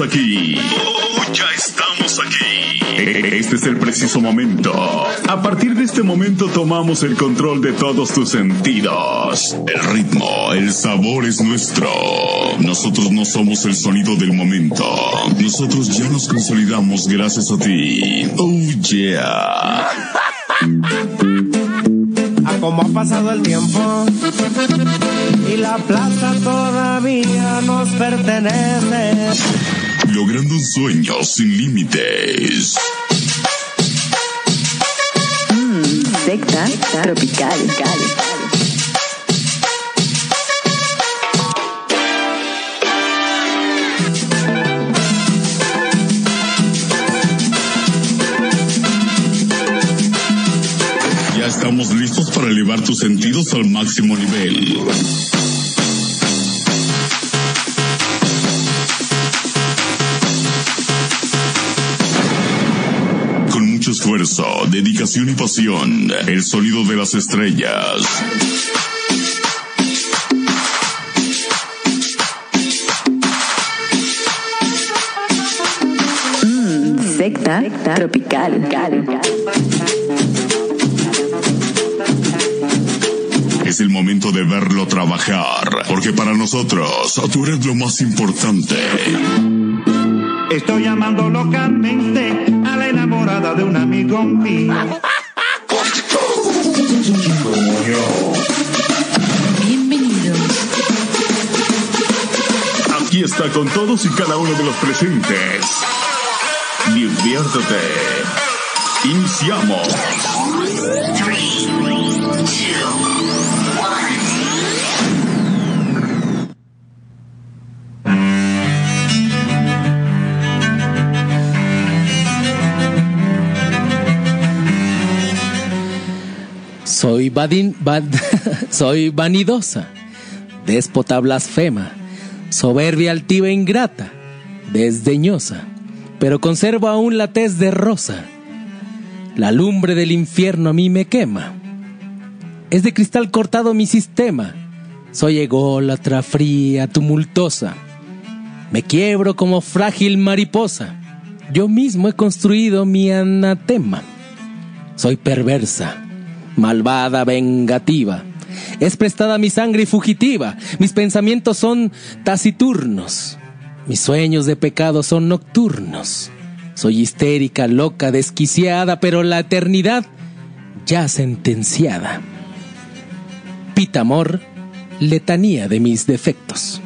estamos aquí. Oh, ya estamos aquí. Este es el preciso momento. A partir de este momento tomamos el control de todos tus sentidos. El ritmo, el sabor es nuestro. Nosotros no somos el sonido del momento. Nosotros ya nos consolidamos gracias a ti. Oh yeah. A cómo ha pasado el tiempo y la plaza todavía nos pertenece. Logrando un sueño sin límites. Secta tropical. Ya estamos listos para elevar tus sentidos al máximo nivel. Esfuerzo, dedicación y pasión, el sonido de las estrellas. Secta tropical. Es el momento de verlo trabajar, porque para nosotros tú eres lo más importante. Estoy llamando locamente enamorada de un amigo mío. Aquí está con todos y cada uno de los presentes. Diviértete. Iniciamos. Soy vadin, vad- soy vanidosa, déspota blasfema, soberbia altiva e ingrata, desdeñosa, pero conservo aún la tez de rosa. La lumbre del infierno a mí me quema. Es de cristal cortado mi sistema. Soy ególatra, fría, tumultuosa. Me quiebro como frágil mariposa. Yo mismo he construido mi anatema. Soy perversa, malvada, vengativa. Es prestada mi sangre fugitiva. Mis pensamientos son taciturnos. Mis sueños de pecado son nocturnos. Soy histérica, loca, desquiciada, pero la eternidad ya sentenciada. Pitamor, letanía de mis defectos.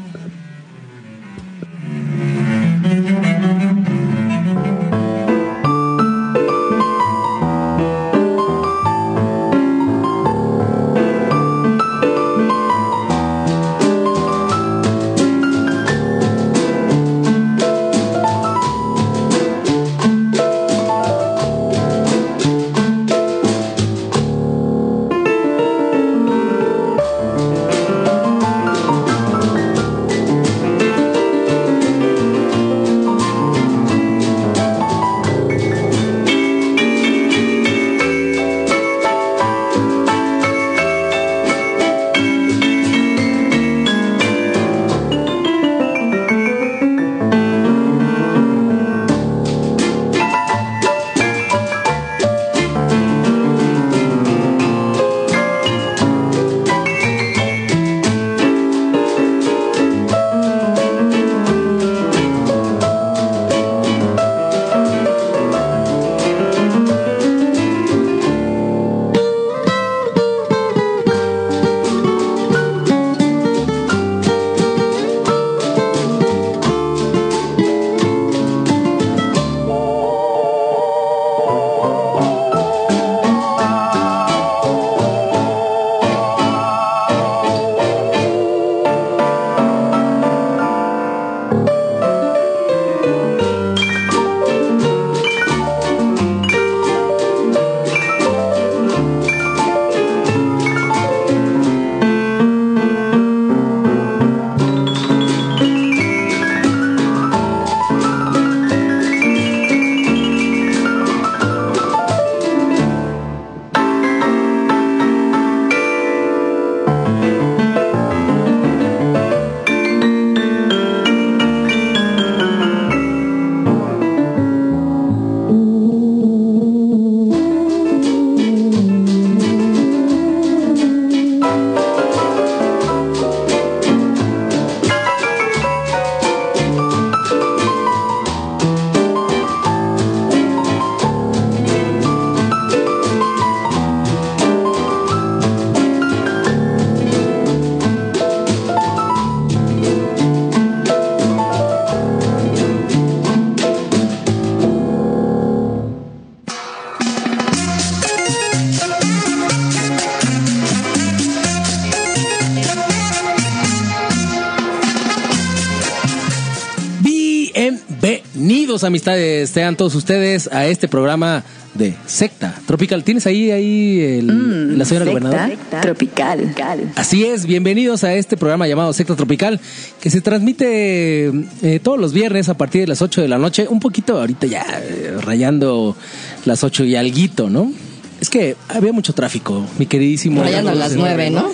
Amistades, sean todos ustedes a este programa de Secta Tropical. ¿Tienes ahí, ahí el- Mm, la señora secta gobernadora? tropical. Así es, bienvenidos a este programa llamado Secta Tropical, que se transmite eh, todos los viernes a partir de las 8 de la noche, un poquito ahorita ya eh, rayando las 8 y alguito, ¿no? Es que había mucho tráfico, mi queridísimo. Rayando a las nueve, ¿no?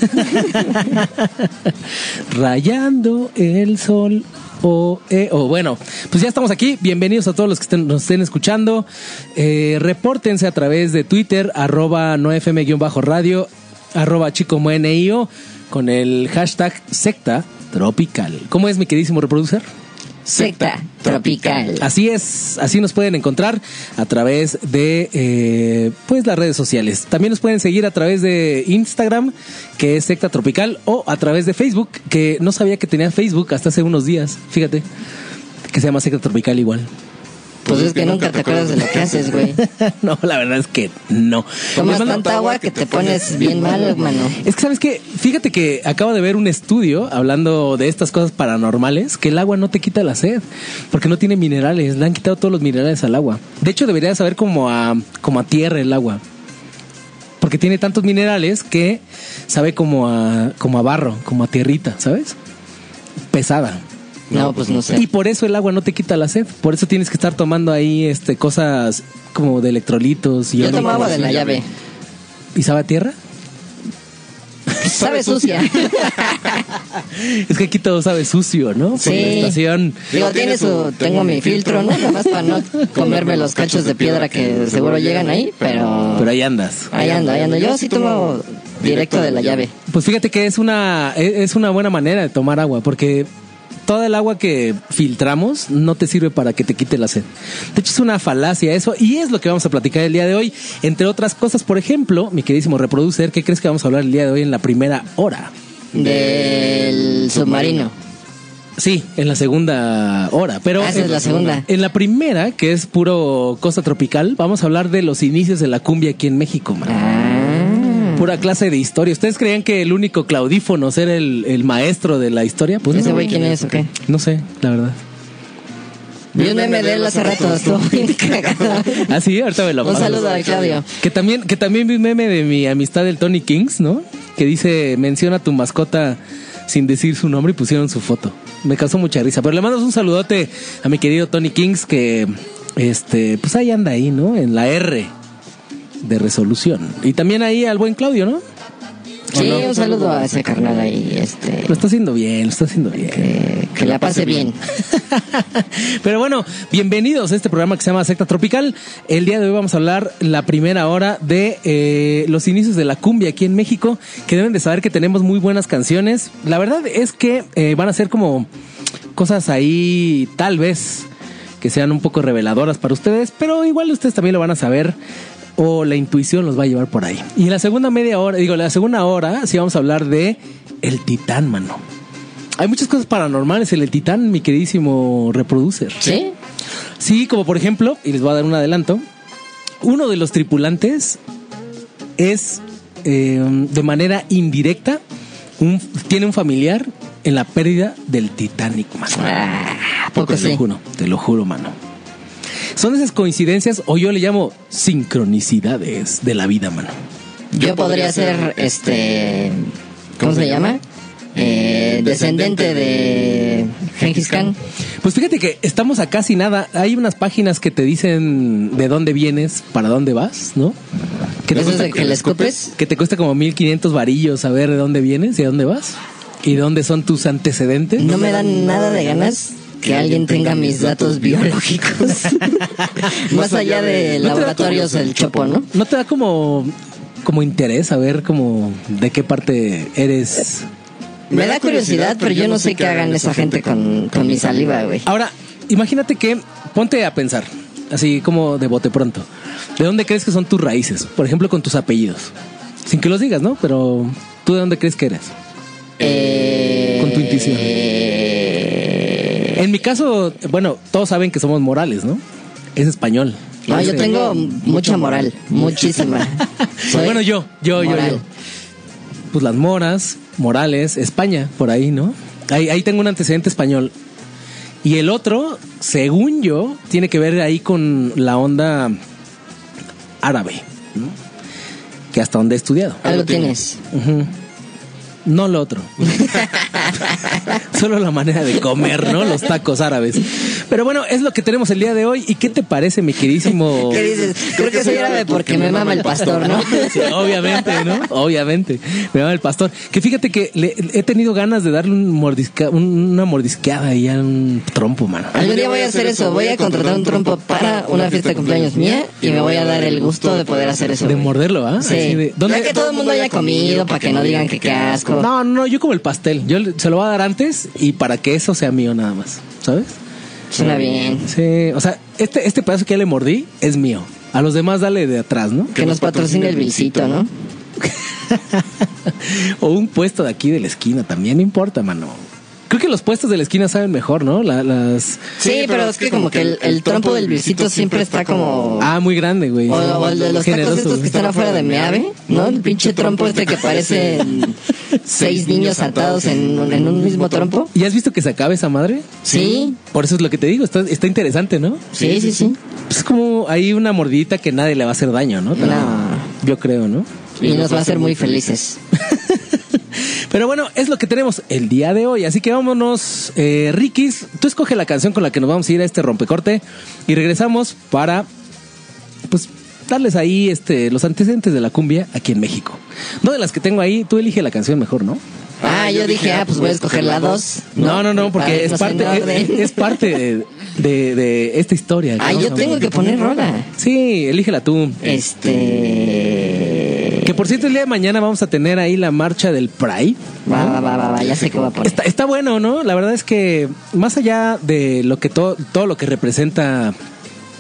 Rayando el sol. O, eh, o bueno, pues ya estamos aquí. Bienvenidos a todos los que nos estén escuchando. Eh, repórtense a través de Twitter, arroba nofm-radio, arroba chicomuenio, con el hashtag secta tropical. ¿Cómo es mi queridísimo reproducer? Secta tropical. Así es, así nos pueden encontrar a través de eh, pues las redes sociales. También nos pueden seguir a través de Instagram, que es Secta Tropical, o a través de Facebook, que no sabía que tenía Facebook hasta hace unos días, fíjate, que se llama Secta Tropical igual. Pues es que nunca te acuerdas de lo que haces, güey. no, la verdad es que no. Tomas tanta agua que te pones bien mal, hermano. Es que, ¿sabes qué? Fíjate que acabo de ver un estudio hablando de estas cosas paranormales, que el agua no te quita la sed, porque no tiene minerales, le han quitado todos los minerales al agua. De hecho, debería saber como a, como a tierra el agua. Porque tiene tantos minerales que sabe como a, como a barro, como a tierrita, ¿sabes? Pesada. No, pues no Y sé. por eso el agua no te quita la sed. Por eso tienes que estar tomando ahí este cosas como de electrolitos y Yo tomo agua de la llave. ¿Y sabe a tierra? Sabe sucia. Es que aquí todo sabe sucio, ¿no? Por Sí. la estación. Digo, tiene su. Tengo mi filtro, ¿no? Nada más para no comerme los cachos de piedra que seguro llegan ahí, pero. Pero ahí andas. Ahí ando, ahí ando. Yo sí tomo directo de la llave. Pues fíjate que es una, e- es una buena manera de tomar agua, porque toda el agua que filtramos no te sirve para que te quite la sed. De hecho, es una falacia eso, y es lo que vamos a platicar el día de hoy. Entre otras cosas, por ejemplo, mi queridísimo reproducer, ¿qué crees que vamos a hablar el día de hoy en la primera hora? Del submarino. Sí, en la segunda hora, pero Ah, esa es la segunda. en la primera, que es puro costa tropical, vamos a hablar de los inicios de la cumbia aquí en México, man. Ah. Pura clase de historia. ¿Ustedes creían que el único claudífono era el, el maestro de la historia? Pues ¿Ese no. güey quién es o qué? No sé, la verdad. Vi un meme de él hace rato, estuvo bien cagado. Ah, sí, ahorita me lo Un saludo a Claudio. Que también, que también vi un meme de mi amistad del Tony Kings, ¿no? Que dice, menciona a tu mascota sin decir su nombre y pusieron su foto. Me causó mucha risa. Pero le mando un saludote a mi querido Tony Kings que, este, pues ahí anda ahí, ¿no? En la R de resolución. Y también ahí al buen Claudio, ¿no? Sí, un saludo a ese carnal ahí, este, Lo está haciendo bien, lo está haciendo bien. que, que la pase bien. Pero bueno, bienvenidos a este programa que se llama Secta Tropical. El día de hoy vamos a hablar la primera hora de eh, los inicios de la cumbia aquí en México, que deben de saber que tenemos muy buenas canciones. La verdad es que eh, van a ser como cosas ahí, tal vez, que sean un poco reveladoras para ustedes, pero igual ustedes también lo van a saber. O la intuición los va a llevar por ahí. Y en la segunda media hora, digo, la segunda hora, sí vamos a hablar de el titán, mano. Hay muchas cosas paranormales en el Titán, mi queridísimo reproducer. ¿Sí? Sí, como por ejemplo, y les voy a dar un adelanto, uno de los tripulantes es eh, de manera indirecta, un, tiene un familiar en la pérdida del Titanic, mano. Ah, ¿a poco Te lo juro, te lo juro, mano. Son esas coincidencias, o yo le llamo sincronicidades de la vida, mano. Yo podría ser, este, ¿cómo se llama? Eh, descendente de Genghis Khan. Pues fíjate que estamos a casi nada. Hay unas páginas que te dicen de dónde vienes, para dónde vas, ¿no? Que te ¿Eso es cuesta- de que le escupes? que te cuesta como 1500 varillos saber de dónde vienes y a dónde vas y dónde son tus antecedentes. No me dan nada de ganas que alguien tenga mis datos biológicos. Más allá de laboratorios del Chopo, ¿no? ¿No te da como como interés saber como de qué parte eres? Me da curiosidad, pero yo no sé qué hagan esa gente con, con mi saliva, güey. Ahora, imagínate que ponte a pensar, así como de bote pronto. ¿De dónde crees que son tus raíces? Por ejemplo, con tus apellidos. Sin que los digas, ¿no? Pero tú de dónde crees que eres? Eh, Con tu intuición. Eh, En mi caso, bueno, todos saben que somos morales, ¿no? Es español. No, yo Ese- tengo mucha moral, muchísima. Soy Bueno, yo, yo, yo, moral. yo. Pues las moras, Morales, España, por ahí, ¿no? Ahí, ahí tengo un antecedente español. Y el otro, según yo, tiene que ver ahí con la onda árabe, ¿no? que hasta donde he estudiado. Algo tienes. Ujú. No lo otro. Solo la manera de comer, ¿no? Los tacos árabes. Pero bueno, es lo que tenemos el día de hoy. ¿Y qué te parece, mi queridísimo? ¿Qué dices? Creo que soy árabe porque me mama el pastor, ¿no? Sí, obviamente, ¿no? Obviamente. Me llama el pastor. Que fíjate que le- he tenido ganas de darle un mordisca, un- una mordisqueada ahí a un trompo, mano. Algún día voy a hacer eso. Voy a contratar un trompo para una fiesta de cumpleaños mía y me voy a dar el gusto de poder hacer eso. De morderlo, ¿ah? Sí. Ya que todo el mundo haya comido para que no digan que qué asco. No, no, yo como el pastel. Yo se lo voy a dar antes y para que eso sea mío nada más. ¿Sabes? Suena bien. Sí. O sea, este, este pedazo que ya le mordí es mío. A los demás dale de atrás, ¿no? Que nos patrocine el Vilcito, ¿no? o un puesto de aquí de la esquina también, no importa, mano. Creo que los puestos de la esquina saben mejor, ¿no? La- las. Sí, pero es que como que el, el trompo del Vilcito siempre está como... Ah, muy grande, güey. O, o el de los Generoso, tacos estos que están afuera de Meave, ¿no? El pinche trompo este que parecen seis niños atados en, un- en un mismo trompo. ¿Y has visto que se acaba esa madre? Sí, Por eso es lo que te digo, está, está interesante, ¿no? sí, sí, sí. Pues es como hay una mordidita que nadie le va a hacer daño, ¿no? No. Yo creo, ¿no? Y nos va a hacer muy felices. Pero bueno, es lo que tenemos el día de hoy. Así que vámonos, eh, Rikis. Tú escoge la canción con la que nos vamos a ir a este rompecorte y regresamos para, pues, darles ahí este, los antecedentes de la cumbia aquí en México. No de las que tengo ahí, tú elige la canción mejor, ¿no? Ah, yo dije, ah, pues voy a escoger la dos. No, no, no, porque es parte, es, es parte de, de- de esta historia. Ah, yo tengo que poner rola. Sí, elígela tú. Este... Que por cierto, el día de mañana vamos a tener ahí la marcha del Pride. Va, va, va, va, va, ya sé qué va a poner. Está, está bueno, ¿no? La verdad es que más allá de lo que todo, todo lo que representa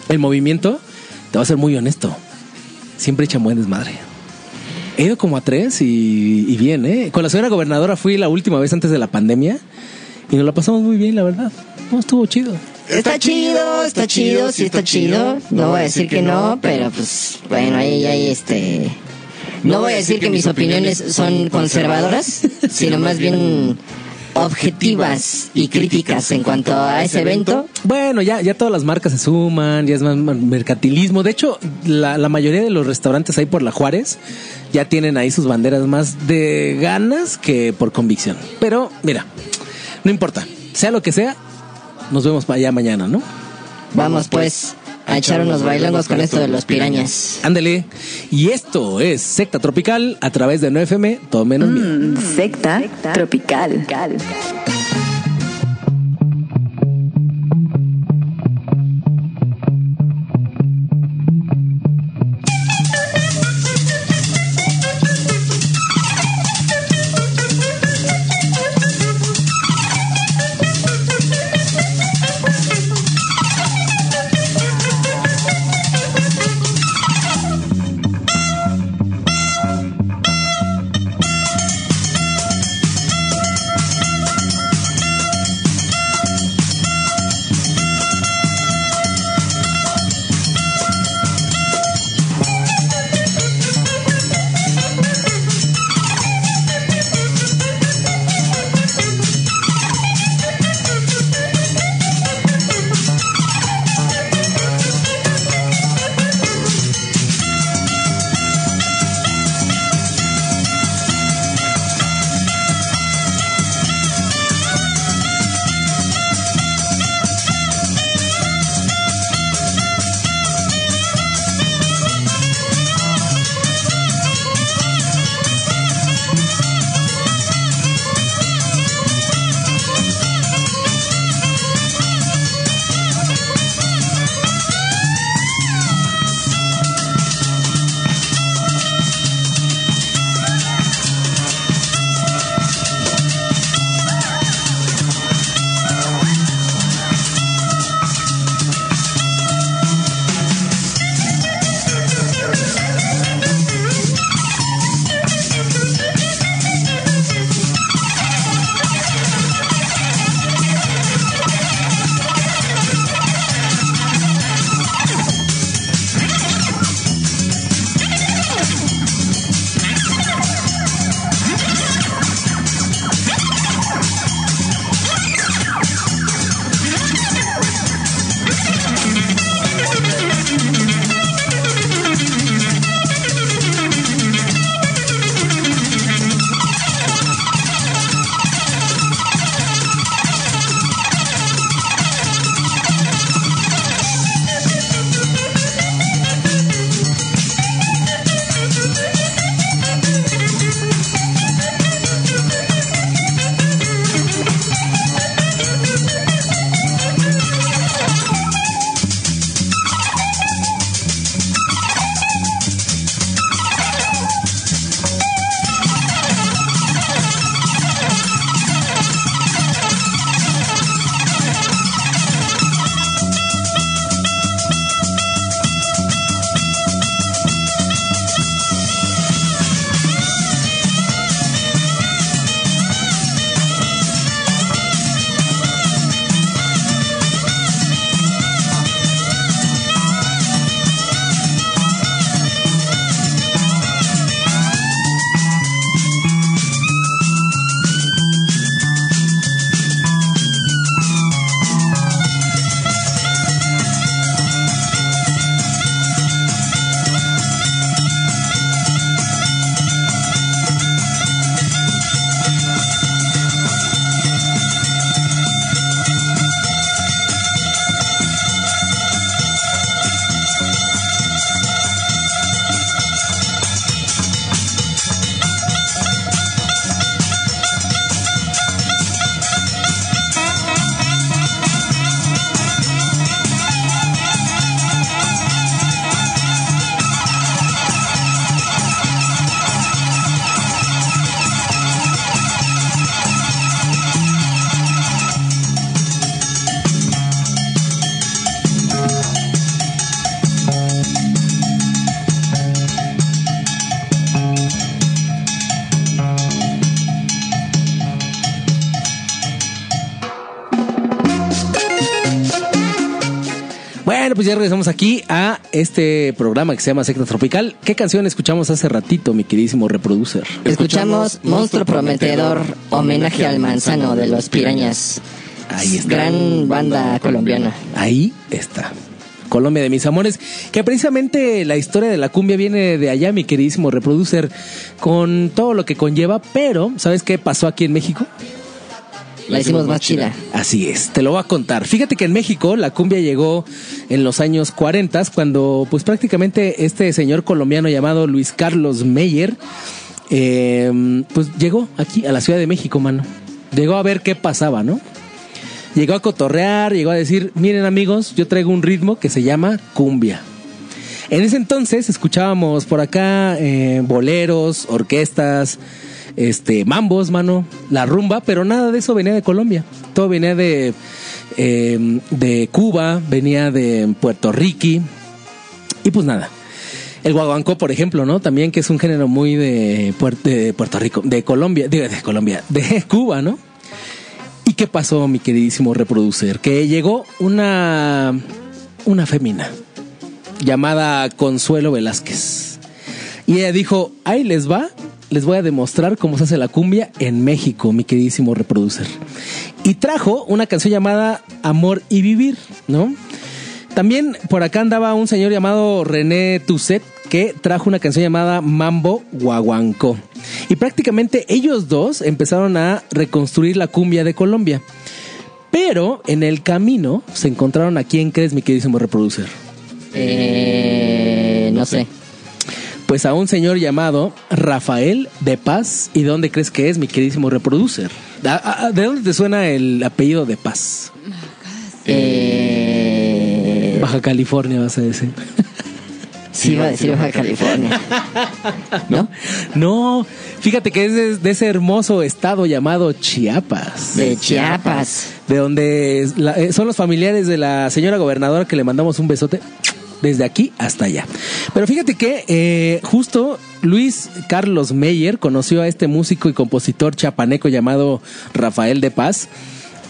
el movimiento, te voy a ser muy honesto. Siempre echan buen desmadre. He ido como a tres y, y bien, ¿eh? Con la señora gobernadora fui la última vez antes de la pandemia y nos la pasamos muy bien, la verdad. No, estuvo chido. Está chido, está chido, sí está chido. No voy a decir que no, pero pues bueno, ahí ahí este no voy a decir que mis opiniones son conservadoras, sino más bien objetivas y críticas en cuanto a ese evento. Bueno, ya, ya todas las marcas se suman, ya es más mercantilismo. De hecho, la, la mayoría de los restaurantes ahí por la Juárez ya tienen ahí sus banderas más de ganas que por convicción. Pero mira, no importa, sea lo que sea, nos vemos para allá mañana, ¿no? Vamos pues a echar unos bailongos con esto de los pirañas. Ándele. Y esto es Secta Tropical a través de 9FM, todo menos mío. Mm, secta tropical. Bueno, pues ya regresamos aquí a este programa que se llama Secta Tropical. ¿Qué canción escuchamos hace ratito, mi queridísimo reproducer? Escuchamos Monstruo Prometedor, homenaje al manzano de los pirañas. Ahí está. Gran banda colombiana. Ahí está. Colombia de mis amores, que precisamente la historia de la cumbia viene de allá, mi queridísimo reproducer, con todo lo que conlleva, pero ¿sabes qué pasó aquí en México? La hicimos más chida. Así es, te lo voy a contar. Fíjate que en México la cumbia llegó en los años 40, cuando pues prácticamente este señor colombiano llamado Luis Carlos Meyer, eh, pues llegó aquí a la Ciudad de México, mano. Llegó a ver qué pasaba, ¿no? Llegó a cotorrear, llegó a decir, miren amigos, yo traigo un ritmo que se llama cumbia. En ese entonces escuchábamos por acá eh, boleros, orquestas, este, mambos, mano, la rumba, pero nada de eso venía de Colombia. Todo venía de, eh, de Cuba, venía de Puerto Rico. Y pues nada. El guaguancó, por ejemplo, ¿no? También que es un género muy de, Puer- de Puerto Rico, de Colombia, digo, de Colombia, de Cuba, ¿no? ¿Y qué pasó, mi queridísimo reproducer? Que llegó una, una fémina llamada Consuelo Velázquez. Y ella dijo, ahí les va, les voy a demostrar cómo se hace la cumbia en México, mi queridísimo reproducer. Y trajo una canción llamada Amor y Vivir, ¿no? También por acá andaba un señor llamado René Tusset que trajo una canción llamada Mambo Guaguancó. Y prácticamente ellos dos empezaron a reconstruir la cumbia de Colombia. Pero en el camino se encontraron a quién crees, mi queridísimo reproducer. Eh, no sé. Pues a un señor llamado Rafael de Paz. ¿Y de dónde crees que es, mi queridísimo reproducer? ¿A- a- ¿De dónde te suena el apellido de Paz? Eh, Baja California, vas a decir. sí, iba a decir Baja California. ¿No? No, fíjate que es de, de ese hermoso estado llamado Chiapas. De Chiapas. de donde la- eh, son los familiares de la señora gobernadora que le mandamos un besote desde aquí hasta allá. Pero fíjate que eh, justo Luis Carlos Meyer conoció a este músico y compositor chapaneco llamado Rafael de Paz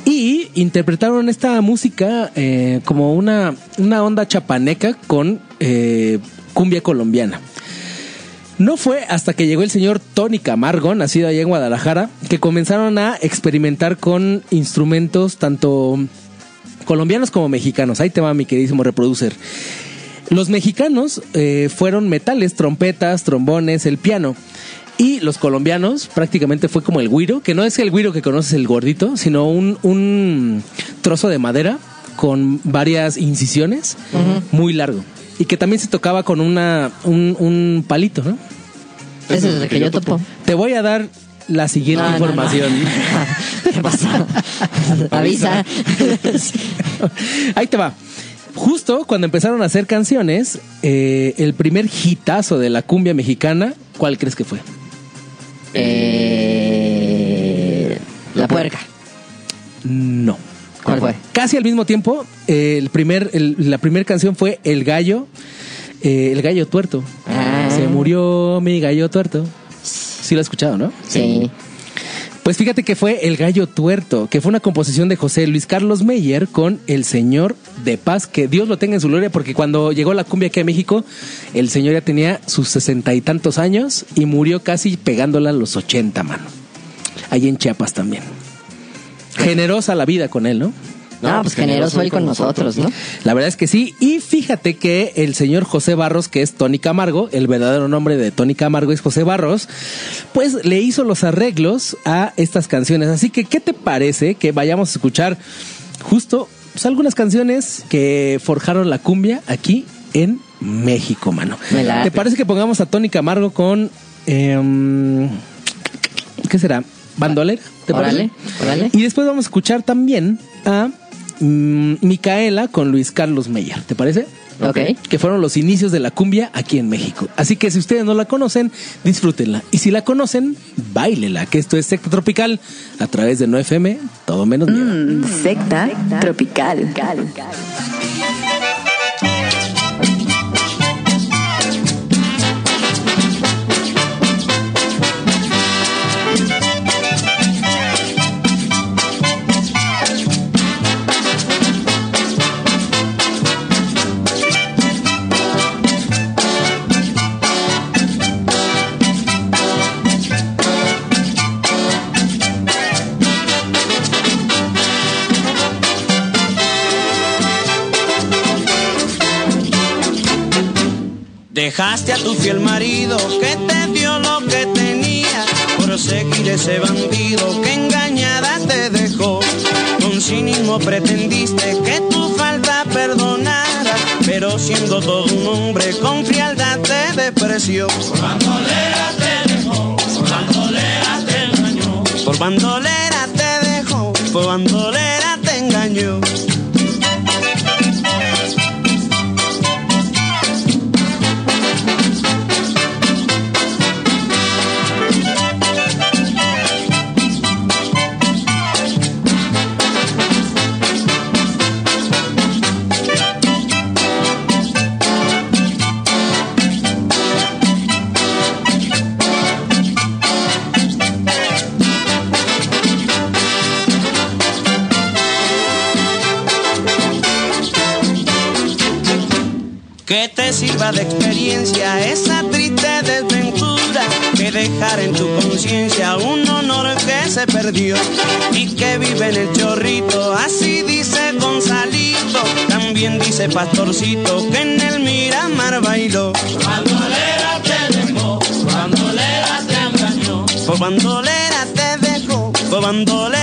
y interpretaron esta música eh, como una, una onda chapaneca con eh, cumbia colombiana. No fue hasta que llegó el señor Tony Camargo, nacido allá en Guadalajara, que comenzaron a experimentar con instrumentos tanto colombianos como mexicanos. Ahí te va mi queridísimo reproducer. Los mexicanos eh, fueron metales, trompetas, trombones, el piano. Y los colombianos prácticamente fue como el guiro, que no es el guiro que conoces el gordito, sino un, un trozo de madera con varias incisiones, muy largo. Y que también se tocaba con una, un, un palito, ¿no? Ese es el que yo topo. Te voy a dar la siguiente No, no, no. información. ¿Qué pasa? Avisa. Ahí te va. Justo cuando empezaron a hacer canciones, eh, el primer hitazo de la cumbia mexicana, ¿cuál crees que fue? Eh, la puerca. No. ¿Cuál fue? Casi al mismo tiempo, eh, el primer, el- la primera canción fue El Gallo, El Gallo Tuerto. Ah. Se murió mi gallo tuerto. Sí lo has escuchado, ¿no? Sí. Pues fíjate que fue El Gallo Tuerto, que fue una composición de José Luis Carlos Meyer con El Señor de Paz, que Dios lo tenga en su gloria, porque cuando llegó la cumbia aquí a México, el señor ya tenía sus sesenta y tantos años y murió casi pegándola a los ochenta, mano. Ahí en Chiapas también. Generosa la vida con él, ¿no? No, pues generoso él con nosotros, ¿no? La verdad es que sí. Y fíjate que el señor José Barros, que es Tony Camargo, el verdadero nombre de Tony Camargo es José Barros, pues le hizo los arreglos a estas canciones. Así que, ¿qué te parece que vayamos a escuchar justo pues, algunas canciones que forjaron la cumbia aquí en México, mano? ¿Te parece que pongamos a Tony Camargo con... em, ¿Qué será? ¿Bandolera? ¿Te Órale, parece? órale. Y después vamos a escuchar también a mm, Micaela con Luis Carlos Meyer. ¿Te parece? Ok. Que fueron los inicios de la cumbia aquí en México. Así que si ustedes no la conocen, disfrútenla. Y si la conocen, bailela. Que esto es Secta Tropical a través de 9FM, todo menos miedo. Mm, secta tropical. Dejaste a tu fiel marido que te dio lo que tenía por seguir ese bandido que engañada te dejó. Con cinismo pretendiste que tu falta perdonara, pero siendo todo un hombre con frialdad te despreció. Por bandolera te dejó, por bandolera te engañó. Por bandolera te dejó, por bandolera te engañó. Te sirva de experiencia esa triste desventura que dejar en tu conciencia un honor que se perdió y que vive en el chorrito. Así dice Gonzalito, también dice Pastorcito que en el Miramar bailó. Bandolera te dejó, bandolera te engañó. Bandolera te dejó, bandolera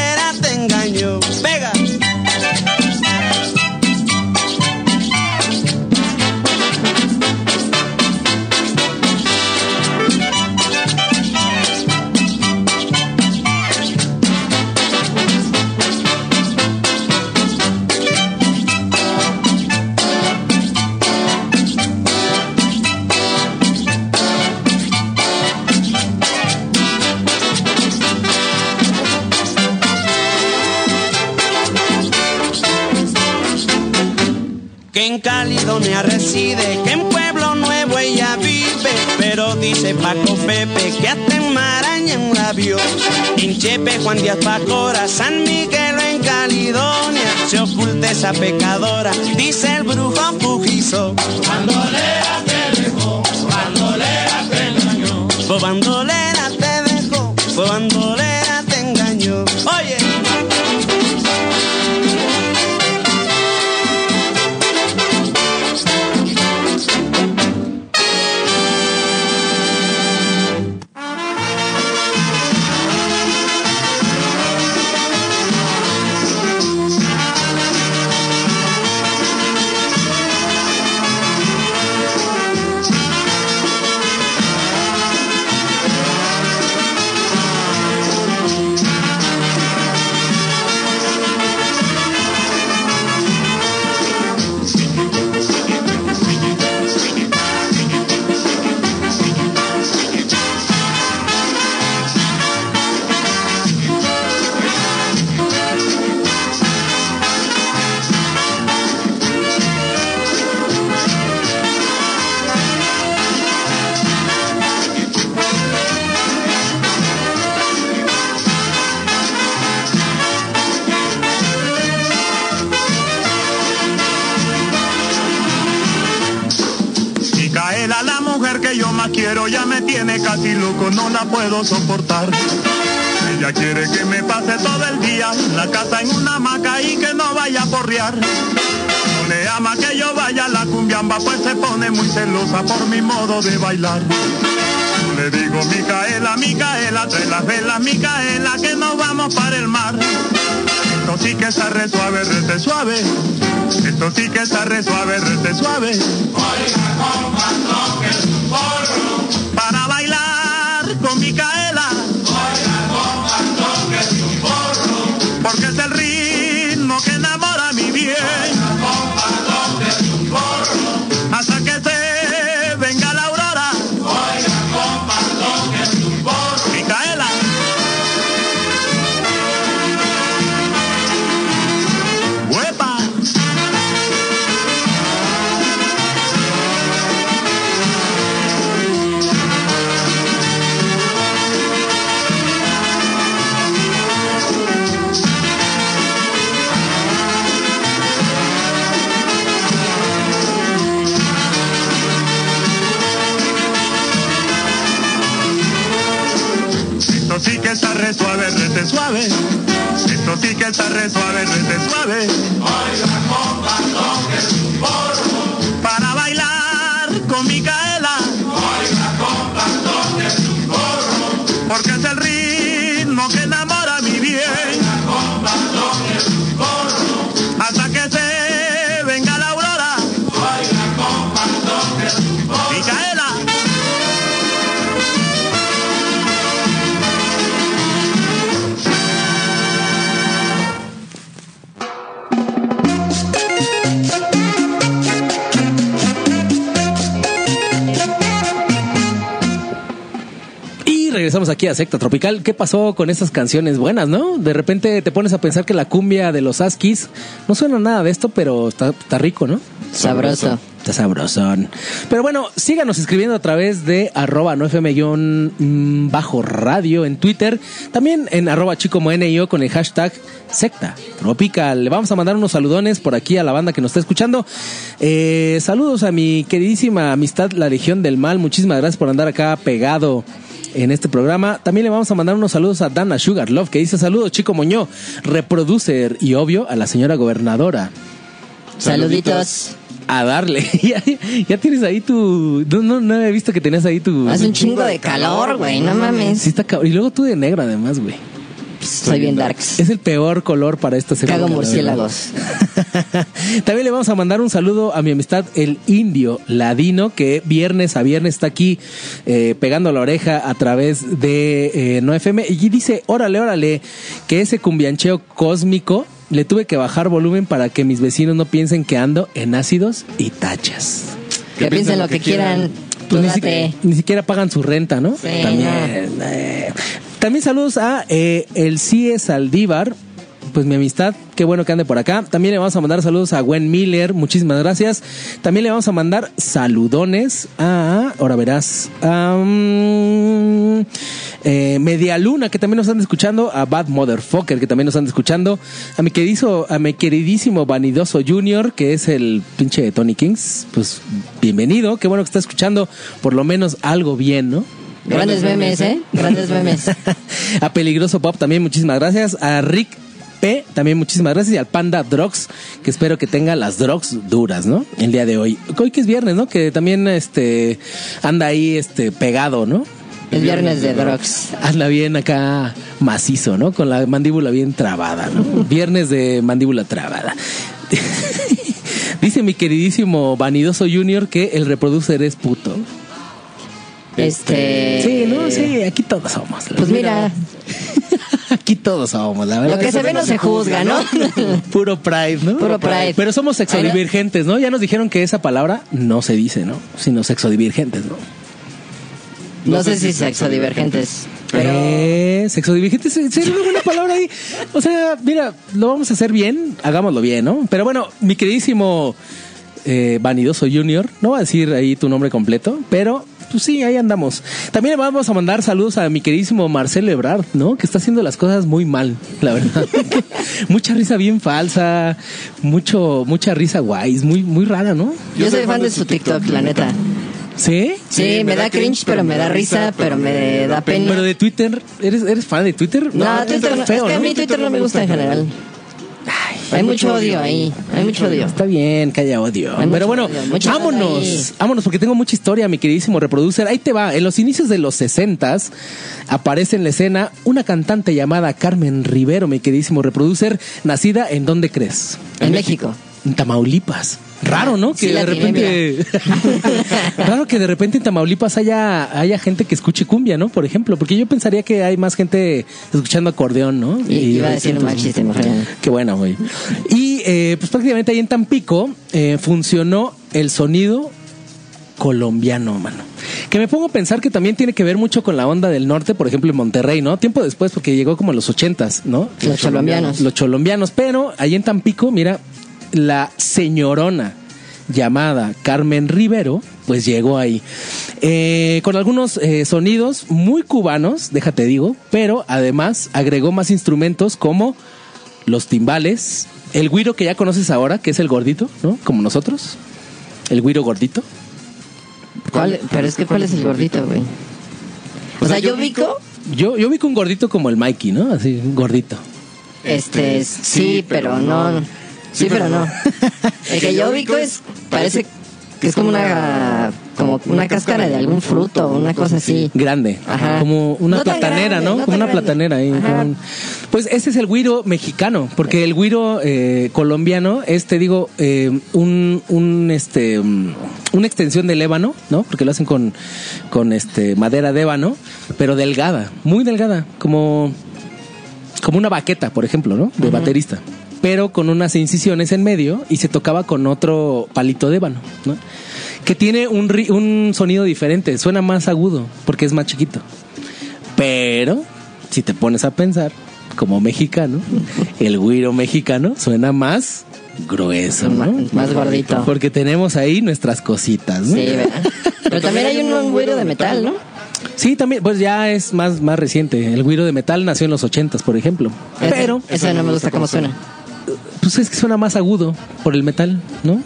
en Caledonia reside, que en Pueblo Nuevo ella vive, pero dice Paco Pepe que hasta en Maraña la vio. En Chepe, Juan Díaz Pacora, San Miguel en Caledonia, se oculta esa pecadora, dice el brujo pujizo. Bandolera te dejó, bandolera te engañó. Bandolera te dejó, puedo soportar. Ella quiere que me pase todo el día la casa en una hamaca y que no vaya a porrear. No le ama que yo vaya a la cumbiamba, pues se pone muy celosa por mi modo de bailar. Le digo, Micaela, Micaela, trae las velas, Micaela, que nos vamos para el mar. Esto sí que está re suave, rete suave. Esto sí que está re suave, rete suave. Oiga, porro. Para bailar Que está re suave, suave. Que es un porro. Regresamos aquí a Secta Tropical. ¿Qué pasó con estas canciones buenas, no? De repente te pones a pensar que la cumbia de los Askis no suena nada de esto, pero está, está rico, ¿no? Sabroso. Está sabrosón. Pero bueno, síganos escribiendo a través de arroba no fm guion, bajo radio en Twitter. También en arroba chico NIO con el hashtag secta tropical. Le vamos a mandar unos saludones por aquí a la banda que nos está escuchando. Eh, saludos a mi queridísima amistad La Legión del Mal. Muchísimas gracias por andar acá pegado en este programa. También le vamos a mandar unos saludos a Dana Sugar Love que dice saludos Chico Moñó, reproducer y obvio a la señora gobernadora. Saluditos. A darle. ya, ya tienes ahí tu. No, no, no había visto que tenías ahí tu. Hace un chingo de calor, güey, no mames. Sí, está cabrón. Y luego tú de negro, además, güey. Soy bien darks. Es el peor color para esta semana. Cago la murciélagos. También le vamos a mandar un saludo a mi amistad, el indio ladino, que viernes a viernes está aquí eh, pegando la oreja a través de eh, No FM. Y dice: Órale, órale, que ese cumbiancheo cósmico le tuve que bajar volumen para que mis vecinos no piensen que ando en ácidos y tachas. Que piensen lo que quieran. Tú Pues ni siquiera pagan su renta, ¿no? Sí, También. eh. También saludos a eh, el CIE Saldívar. Pues mi amistad, qué bueno que ande por acá. También le vamos a mandar saludos a Gwen Miller, muchísimas gracias. También le vamos a mandar saludones a, ahora verás, a eh, Media Luna, que también nos están escuchando, a Bad Motherfucker, que también nos están escuchando, a mi querido, a mi queridísimo Vanidoso Junior, que es el pinche de Tony Kings, pues bienvenido, qué bueno que está escuchando por lo menos algo bien, ¿no? Grandes memes, ¿eh? Grandes memes. a Peligroso Pop también muchísimas gracias. A Rick P también muchísimas gracias. Y al Panda Drugs, que espero que tenga las drugs duras, ¿no? El día de hoy. Hoy que es viernes, ¿no? Que también este anda ahí este pegado, ¿no? Es viernes de drugs. Anda bien acá macizo, ¿no? Con la mandíbula bien trabada, ¿no? Viernes de mandíbula trabada. Dice mi queridísimo Vanidoso Junior que el reproducer es puto. Este. Sí, no, sí, aquí todos somos. Pues mira, Aquí todos somos, la verdad. lo que se ve no se juzga, ¿no? Puro pride, ¿no? Puro pride. Pero somos sexodivergentes, ¿no? Ya nos dijeron que esa palabra no se dice, ¿no? Sino sexodivergentes, ¿no? No sé si sexo divergentes, pero. Eh, sexodivergentes sería una buena palabra ahí. O sea, mira, lo vamos a hacer bien, hagámoslo bien, ¿no? Pero bueno, mi queridísimo eh, Vanidoso Junior, no voy a decir ahí tu nombre completo, pero pues sí, ahí andamos. También le vamos a mandar saludos a mi queridísimo Marcelo Ebrard, ¿no? Que está haciendo las cosas muy mal, la verdad. mucha risa bien falsa, mucho, mucha risa guay, muy, muy rara, ¿no? Yo soy fan de su TikTok, la neta. ¿Sí? Sí, me da cringe, pero me da risa, pero me da pena. Pero de Twitter, ¿eres, eres fan de Twitter? No, Twitter no, feo, es que a ¿no? mí Twitter no me gusta en general. Hay mucho odio ahí, hay mucho odio. Está bien, que haya odio. Hay Pero bueno, odio, vámonos, vámonos, porque tengo mucha historia, mi queridísimo reproducer. Ahí te va. En los inicios de los 60 aparece en la escena una cantante llamada Carmen Rivero, mi queridísimo reproducer, nacida en ¿dónde crees? En México. En Tamaulipas. Raro, ¿no? Que Sí, de repente. Raro que de repente en Tamaulipas haya, haya gente que escuche cumbia, ¿no? Por ejemplo, porque yo pensaría que hay más gente escuchando acordeón, ¿no? Y, iba a decir un mal chiste. Qué bueno, güey. Y eh, pues prácticamente ahí en Tampico eh, funcionó el sonido colombiano, mano. Que me pongo a pensar que también tiene que ver mucho con la onda del norte, por ejemplo, en Monterrey, ¿no? Tiempo después, porque llegó como en los ochentas, ¿no? Los colombianos. Los colombianos. Pero ahí en Tampico, mira, la señorona llamada Carmen Rivero, pues llegó ahí. Eh, con algunos eh, sonidos muy cubanos, déjate digo, pero además agregó más instrumentos como los timbales, el güiro que ya conoces ahora, que es el gordito, ¿no? Como nosotros. El güiro gordito. ¿Cuál? Pero es que, ¿cuál es el gordito, güey? O sea, yo ubico, Yo, yo vi con un gordito como el Mikey, ¿no? Así, un gordito. este, sí, pero no. Sí, pero no. El que yo ubico es, parece que es como una como una cáscara de algún fruto, una cosa así. grande, Ajá. como una No platanera, grande, ¿no? no como una grande. platanera ahí. Un- Pues ese es el güiro mexicano, porque el güiro eh, colombiano es, te digo, eh, un, un este mm, una extensión del ébano, ¿no? Porque lo hacen con, con este madera de ébano, pero delgada, muy delgada, como como una baqueta, por ejemplo, ¿no? De baterista. Pero con unas incisiones en medio y se tocaba con otro palito de ébano, ¿no? Que tiene un, sonido diferente, suena más agudo porque es más chiquito. Pero si te pones a pensar, como mexicano, el güiro mexicano suena más grueso, ¿no? Más- más gordito. Porque tenemos ahí nuestras cositas, ¿no? Sí, ¿verdad? Pero también hay un, güiro de metal, ¿no? Sí, también, pues ya es más, más reciente. El güiro de metal nació en los ochentas, por ejemplo. Ese- Pero, Ese no me gusta cómo suena. Pues es que suena más agudo por el metal, ¿no?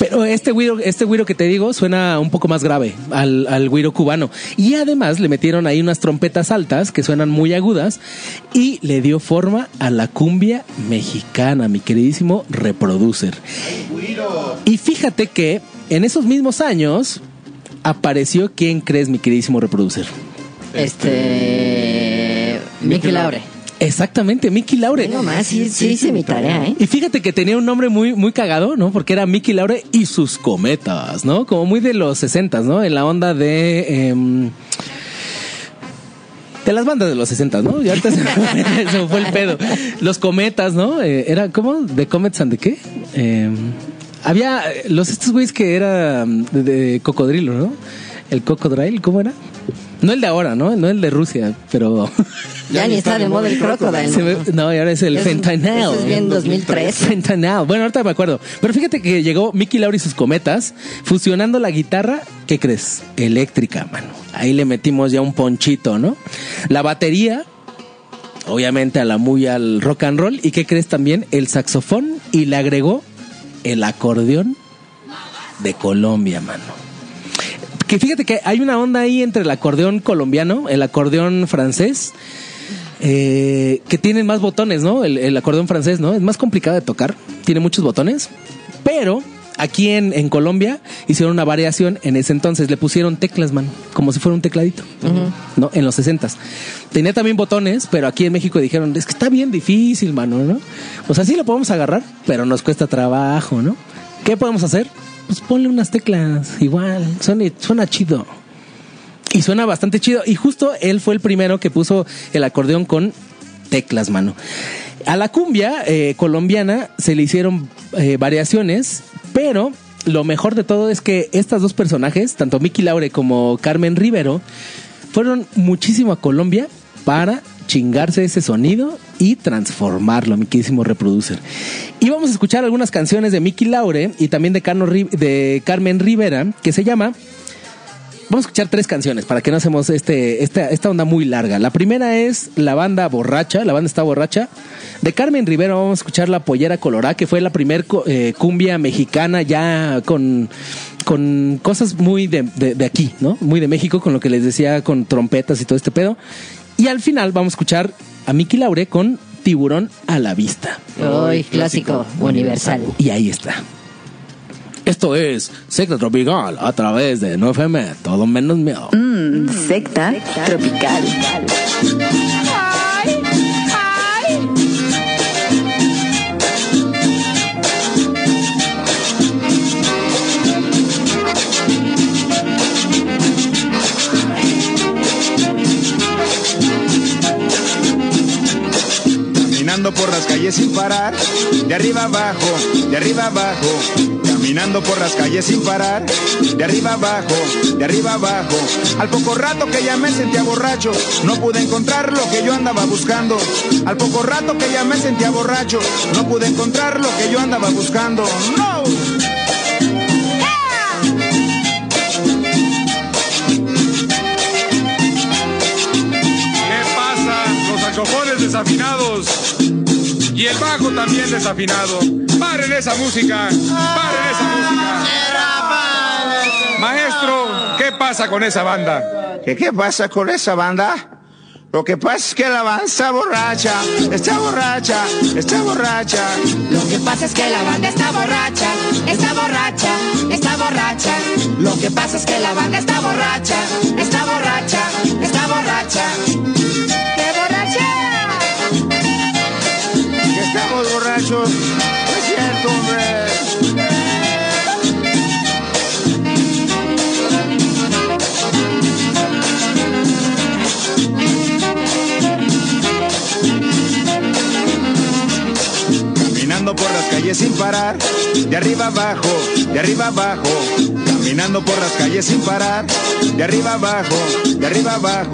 Pero este güiro, este que te digo suena un poco más grave al, al cubano. Y además le metieron ahí unas trompetas altas que suenan muy agudas y le dio forma a la cumbia mexicana, mi queridísimo reproducer. Y fíjate que en esos mismos años apareció, ¿quién crees, mi queridísimo reproducer? Este. Mickey Laure. Exactamente, Mickey Laure. No más, sí, sí hice mi tarea, ¿eh? Y fíjate que tenía un nombre muy, muy cagado, ¿no? Porque era Mickey Laure y sus cometas, ¿no? Como muy de los 60, ¿no? En la onda de. em, de las bandas de los 60, ¿no? Y ahorita se me, fue, se fue el pedo. Los cometas, ¿no? Eh, era, ¿cómo? ¿De Comets and de qué? Em, había eh, los estos güeyes que era mm, de, de cocodrilo, ¿no? El cocodrilo, ¿cómo era? No el de ahora, ¿no? No el de Rusia, pero. Ya ni está de moda el crocodile. Me- no, y ahora es el Es- fentanyl. eso es bien 2003. Fentanyl. Bueno, ahorita me acuerdo. Pero fíjate que llegó Mickey Laure y sus cometas fusionando la guitarra, ¿qué crees? Eléctrica, mano. Ahí le metimos ya un ponchito, ¿no? La batería, obviamente a la muy al rock and roll. ¿Y qué crees también? El saxofón y le agregó el acordeón de Colombia, mano. Que fíjate que hay una onda ahí entre el acordeón colombiano, el acordeón francés, eh, que tienen más botones, ¿no? El, el acordeón francés, ¿no? Es más complicado de tocar, tiene muchos botones, pero aquí en, en Colombia hicieron una variación en ese entonces, le pusieron teclas, man, como si fuera un tecladito, ¿no? En los 60 Tenía también botones, pero aquí en México dijeron, es que está bien difícil, mano, ¿no? O sea, sí lo podemos agarrar, pero nos cuesta trabajo, ¿no? ¿Qué podemos hacer? Pues ponle unas teclas, igual, suena, chido. Y suena bastante chido. Y justo él fue el primero que puso el acordeón con teclas, mano. A la cumbia eh, colombiana se le hicieron eh, variaciones, pero lo mejor de todo es que estas dos personajes, tanto Mickey Laure como Carmen Rivero, fueron muchísimo a Colombia para chingarse ese sonido y transformarlo, mi queridísimo reproducer. Y vamos a escuchar algunas canciones de Mickey Laure y también de, Carmen Rivera, que se llama Vamos a escuchar tres canciones para que no hacemos este, esta, esta onda muy larga. La primera es La Banda Borracha, la banda está borracha. De Carmen Rivera vamos a escuchar La Pollera Colorá, que fue la primer eh, cumbia mexicana ya con, con cosas muy de, de- de aquí, ¿no? Muy de México, con lo que les decía, con trompetas y todo este pedo. Y al final vamos a escuchar a Miki Laure con Tiburón a la Vista. Hoy, clásico, universal. Y ahí está. Esto es Secta Tropical a través de 9FM, todo menos mío. Mm, secta tropical. Calles sin parar, de arriba abajo, de arriba abajo. Caminando por las calles sin parar, de arriba abajo, de arriba abajo. Al poco rato que ya me sentía borracho, no pude encontrar lo que yo andaba buscando. Al poco rato que ya me sentía borracho, no pude encontrar lo que yo andaba buscando. No. Saxofones desafinados y el bajo también desafinado. ¡Paren esa música! ¡Paren esa música! Maestro, ¿qué pasa con esa banda? ¿Qué, qué pasa con esa banda? Lo que pasa es que la banda está borracha, está borracha, está borracha. Lo que pasa es que la banda está borracha, está borracha, está borracha. Lo que pasa es que la banda está borracha, está borracha, está borracha. Es cierto, hombre. Caminando por las calles sin parar, de arriba abajo, de arriba abajo. Caminando por las calles sin parar, de arriba abajo, de arriba abajo.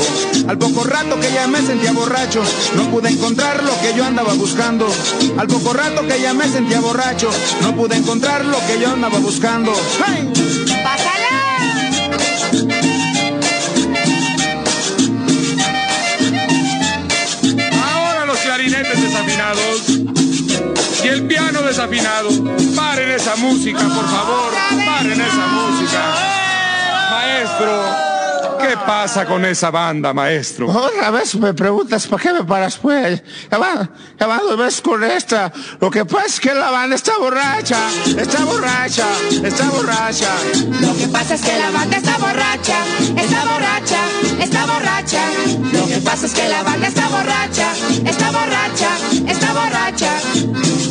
Al poco rato que ya me sentía borracho, no pude encontrar lo que yo andaba buscando. Al poco rato que ya me sentía borracho, no pude encontrar lo que yo andaba buscando. ¡Hey! Ahora los clarinetes desafinados desafinado. Paren esa música, por favor. Paren esa música. Maestro, ¿qué pasa con esa banda, maestro? Otra vez me preguntas, ¿para qué me paras, pues? Ya va, ya va dos veces con esta. Lo que pasa es que la banda está borracha, está borracha, está borracha. Lo que pasa es que la banda está borracha, está borracha, está borracha. Lo que pasa es que la banda está borracha, está borracha, está borracha.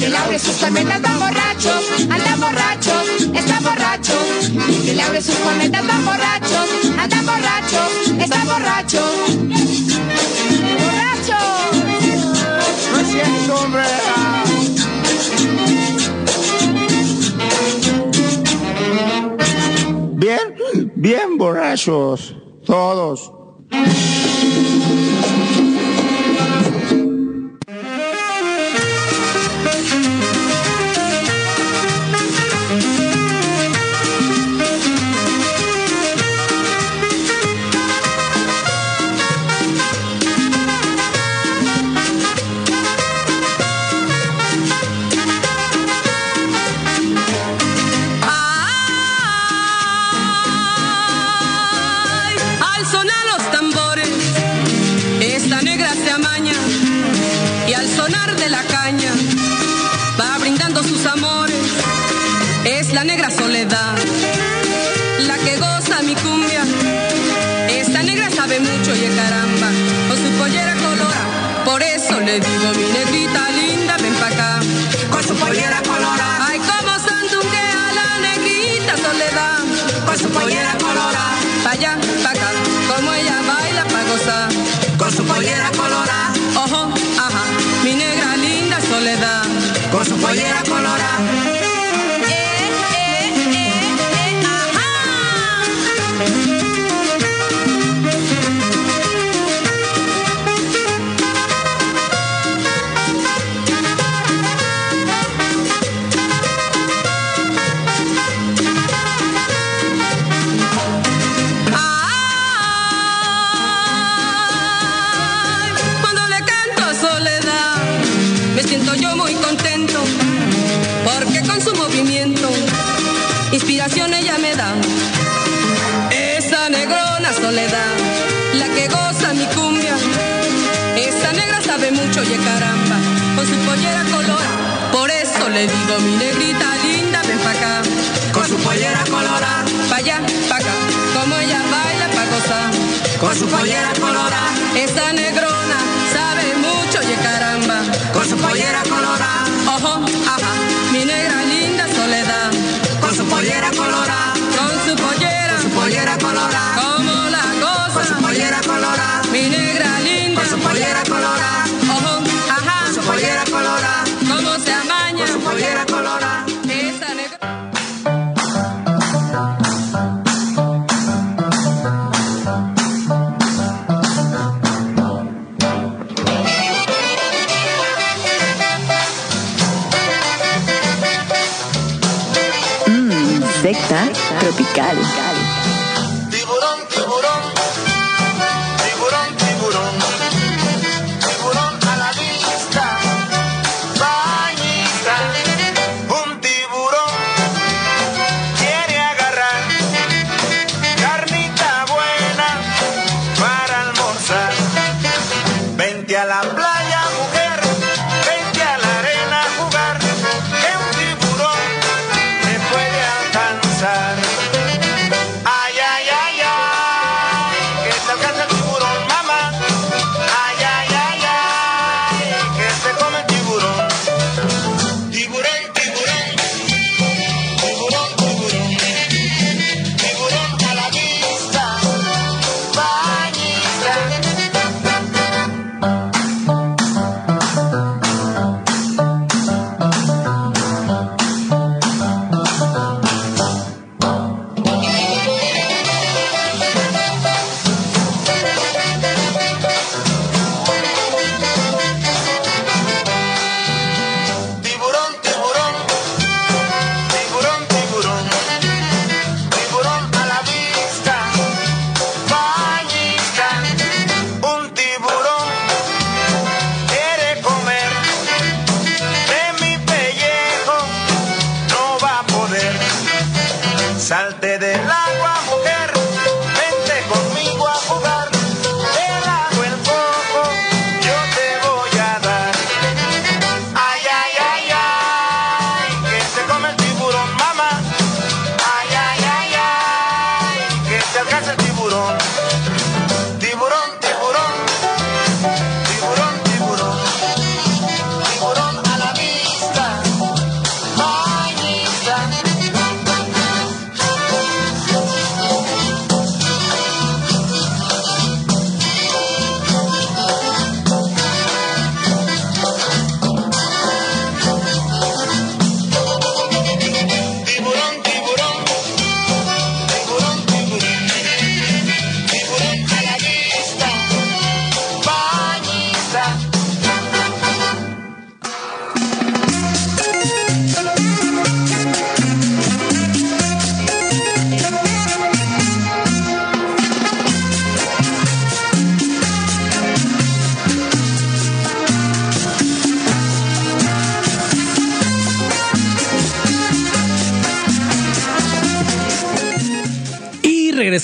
Que le abre sus cornetas, van borrachos, andan borrachos, están borrachos. Que le abre sus cornetas, van borrachos, andan borrachos, están borrachos. ¡Borrachos! No es cierto, hombre. Bien, bien borrachos, todos. Negra soledad, la que goza mi cumbia. Esta negra sabe mucho y caramba, con su pollera colora. Por eso le digo, mi negrita mucho caramba, con su pollera colora. Por eso le digo, mi negrita linda, ven pa' acá, con su pollera colora. Pa' allá, pa' acá, como ella baila pa' gozar, con su pollera colora. Esa negrona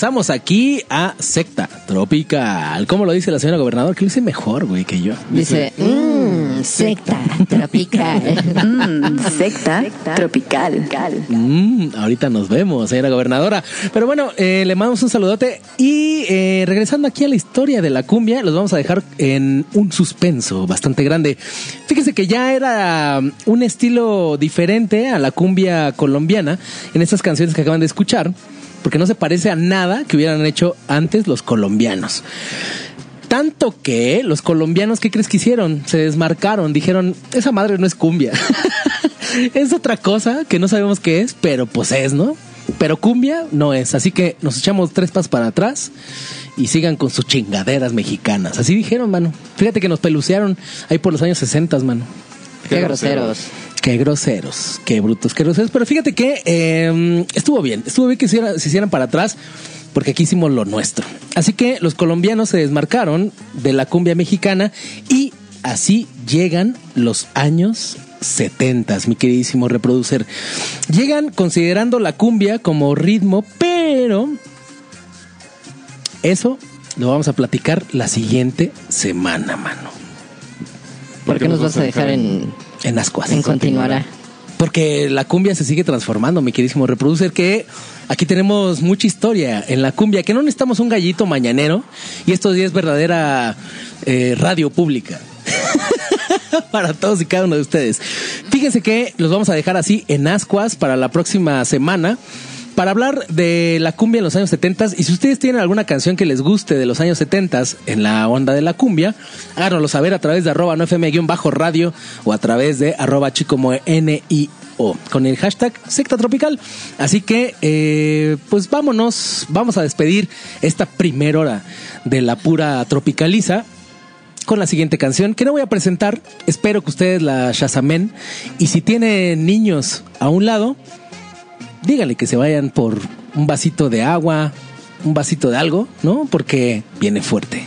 regresamos aquí a Secta Tropical. ¿Cómo lo dice la señora gobernadora? Que lo dice mejor, güey, que yo. Dice, mmm, secta tropical. Mm, secta tropical. Mm, ahorita nos vemos, señora gobernadora. Pero bueno, eh, le mandamos un saludote. Y eh, regresando aquí a la historia de la cumbia, los vamos a dejar en un suspenso bastante grande. Fíjense que ya era un estilo diferente a la cumbia colombiana en estas canciones que acaban de escuchar, porque no se parece a nada que hubieran hecho antes los colombianos. Tanto que los colombianos, ¿qué crees que hicieron? Se desmarcaron, dijeron, esa madre no es cumbia. es otra cosa que no sabemos qué es, pero pues es, ¿no? Pero cumbia no es. Así que nos echamos tres pasos para atrás y sigan con sus chingaderas mexicanas. Así dijeron, mano. Fíjate que nos pelucearon ahí por los años 60, mano. Qué groseros. Qué groseros, qué brutos, qué groseros. Pero fíjate que eh, estuvo bien, estuvo bien que se hicieran para atrás, porque aquí hicimos lo nuestro. Así que los colombianos se desmarcaron de la cumbia mexicana y así llegan los años 70, mi queridísimo reproducer. Llegan considerando la cumbia como ritmo, pero eso lo vamos a platicar la siguiente semana, mano. ¿Por qué nos vas a dejar en, En Ascuas. en continuará? Porque la cumbia se sigue transformando, mi queridísimo reproducer, que aquí tenemos mucha historia en la cumbia, que no necesitamos un gallito mañanero y esto sí es verdadera eh, radio pública. para todos y cada uno de ustedes. Fíjense que los vamos a dejar así en ascuas para la próxima semana. Para hablar de la cumbia en los años 70 y si ustedes tienen alguna canción que les guste de los años 70 en la onda de la cumbia, háganoslo saber a través de arroba no fm-radio o a través de arroba chicomo NIO con el hashtag secta tropical. Así que, eh, pues vámonos, vamos a despedir esta primera hora de la pura tropicaliza con la siguiente canción que no voy a presentar. Espero que ustedes la shazamen. Y si tienen niños a un lado, díganle que se vayan por un vasito de agua, un vasito de algo, ¿no? Porque viene fuerte.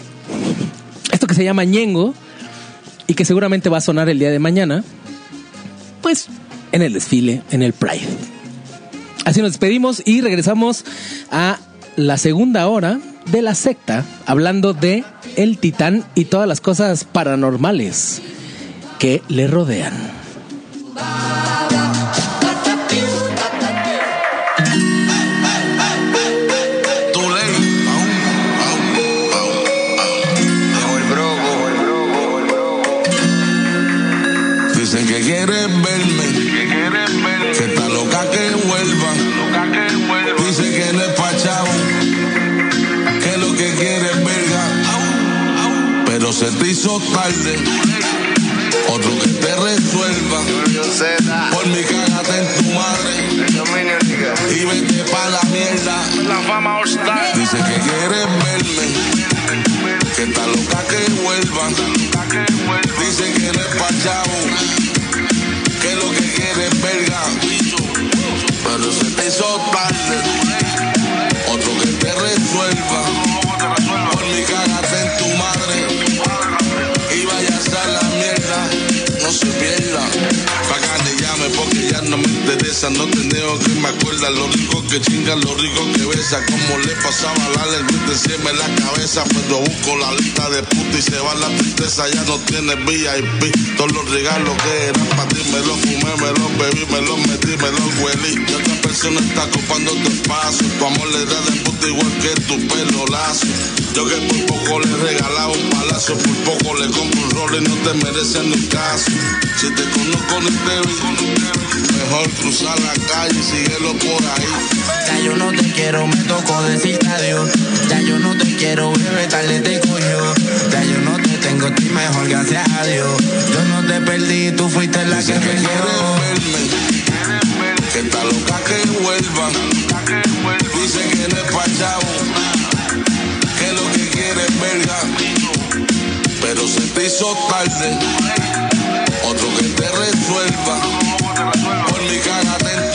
Esto que se llama ñengo y que seguramente va a sonar el día de mañana, pues en el desfile, en el Pride. Así nos despedimos y regresamos a la segunda hora de la secta, hablando de el titán y todas las cosas paranormales que le rodean. Tarde, otro que te resuelva. Por mi cágate en tu madre y vete pa' la mierda. Dice que quiere verme, que está loca que vuelva. Dice que no es pachao, que lo que quiere es verga. Pero se te hizo tarde, Fuck. Acuerda lo rico que chinga, lo rico que besa. Como le pasaba la encima en la cabeza. Cuando busco la lista de puta y se va la tristeza, ya no tiene VIP. Todos los regalos que eran para ti me los fumé, me los bebí, me los metí, me los huelí. Y otra persona está ocupando tu espacio. Tu amor le da de puta igual que tu pelo lazo. Yo que por poco le regalaba un palacio, por poco le compro un rol y no te mereces ni caso. Si te conozco ni te vi, mejor cruzar la calle y síguelo por ahí. Ya yo no te quiero, me tocó decirte adiós. Ya yo no te quiero, bebé, tarde te cogió. Ya yo no te tengo, estoy mejor, gracias a Dios. Yo no te perdí, tú fuiste la que me verme, que está loca que vuelva. Dice que no es pa' chavo, que lo que quiere es verga. Pero se te hizo tarde, otro que te resuelva. Por mi cágate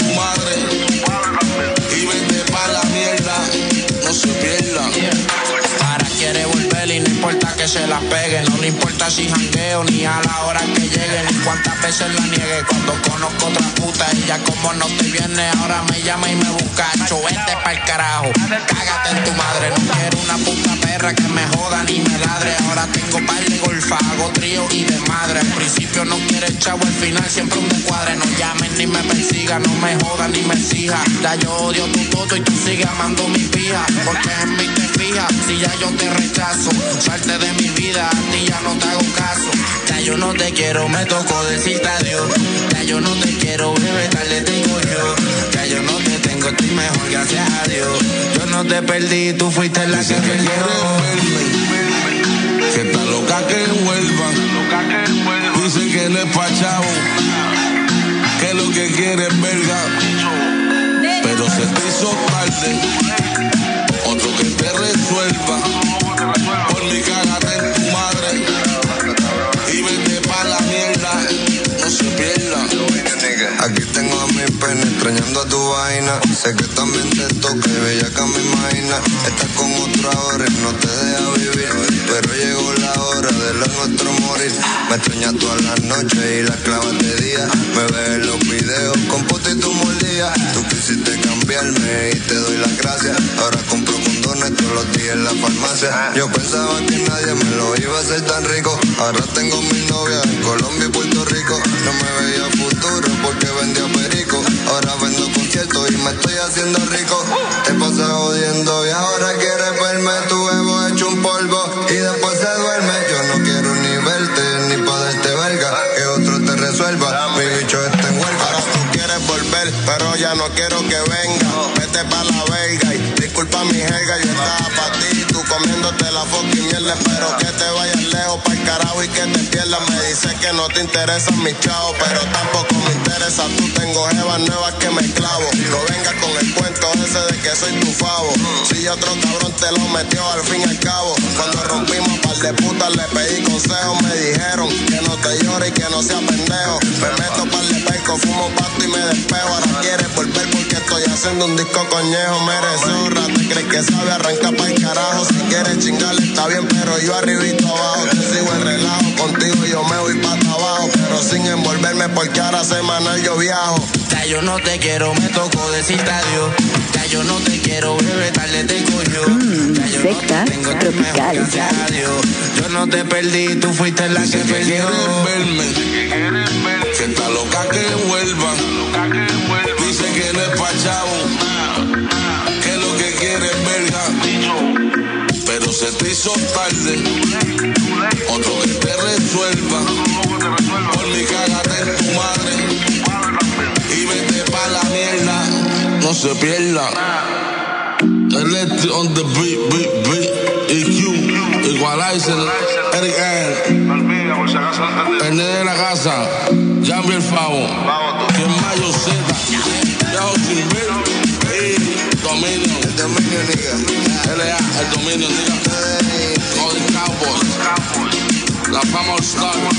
se la pegue. No le importa si jangueo ni a la hora que llegue. Ni cuántas veces la niegue. Cuando conozco otra puta, ella como no te viene. Ahora me llama y me busca. Cho, vete pa'l carajo. Cágate en tu madre. No quiero una puta perra que me joda ni me ladre. Ahora tengo par de golfa, trío y de madre. Al principio no quiere chavo, al final siempre un descuadre. No llamen ni me persiga, no me joda ni me exija. Ya yo odio tu toto y tú sigues amando mi pija. Porque en mí te fijas, si ya yo te rechazo. Salte de mi vida, a ti ya no te hago caso. Ya yo no te quiero, me tocó decirte adiós. Ya yo no te quiero, bebé, tarde tengo yo. Ya yo no te tengo, estoy mejor, gracias a Dios. Yo no te perdí, tú fuiste la que me dio. Que está loca que vuelva. Dice que no es pa' chavo. Que lo que quiere es verga. Pero se te hizo tarde. Otro que te resuelva. Aquí tengo a mi pene extrañando a tu vaina. Sé que también te toca y bella que me imagina. Estás con otro ahora y no te deja vivir. Pero llegó la hora de lo nuestro morir. Me extrañas todas las noches y las clavas de día. Me ves en los videos con puta y tu mordida. Tú quisiste cambiarme y te doy las gracias. Ahora compro condones todos los días en la farmacia. Yo pensaba que nadie me lo iba a hacer tan rico. Ahora tengo mi novia en Colombia y Puerto Rico. No me veía futuro porque vendía me estoy haciendo rico. Te pasas jodiendo y ahora quieres verme. Tu ego hecho un polvo y después se duerme. Yo no quiero ni verte ni poderte verga. Que otro te resuelva. Mi bicho está en huelga. Ahora tú quieres volver, pero ya no quiero que venga. Vete pa' la verga y disculpa mi jerga, yo estaba mierda. Espero que te vayas lejos pa'l carajo y que te pierdas. Me dices que no te interesan mis chavos, pero tampoco me interesa. Tú tengo jevas nuevas que me clavo. No vengas con el cuento ese de que soy tu favo. Si otro cabrón te lo metió al fin y al cabo. Cuando rompimos par de putas le pedí consejos, me dijeron que no te llore y que no sea pendejo. Me meto par de perco, fumo pasto y me despejo. Ahora quieres volver porque estoy haciendo un disco coñejo. Merece honra, te crees que sabe arrancar pa'l carajo. Si quieres chingarle está bien, pero yo arribito abajo. Te sigo el relajo, contigo yo me voy pa' abajo. Pero sin envolverme porque ahora semanal yo viajo. Ya yo no te quiero, me tocó decirte adiós. Ya yo no te quiero, bebé, tarde te cogió. Ya yo secta no te tengo, tropical. Yo no te perdí, tú fuiste la que perdió. Quieres verme, que está loca que vuelva. Dice que no es pa' chavo, se te hizo tarde, otro que te resuelva. Por mi cágate en tu madre. Y vete pa' la mierda, no se pierda. Electric on the beat, beat, beat, EQ, Equalizer, Eric N. Nene de la casa, Jambi el Favo, que es Mayo Z, Yajo Sin Ver, Dominion. El Dominion, nigga. LA, el Dominion, nigga. Golden Cowboys. La fama All Star. Estamos.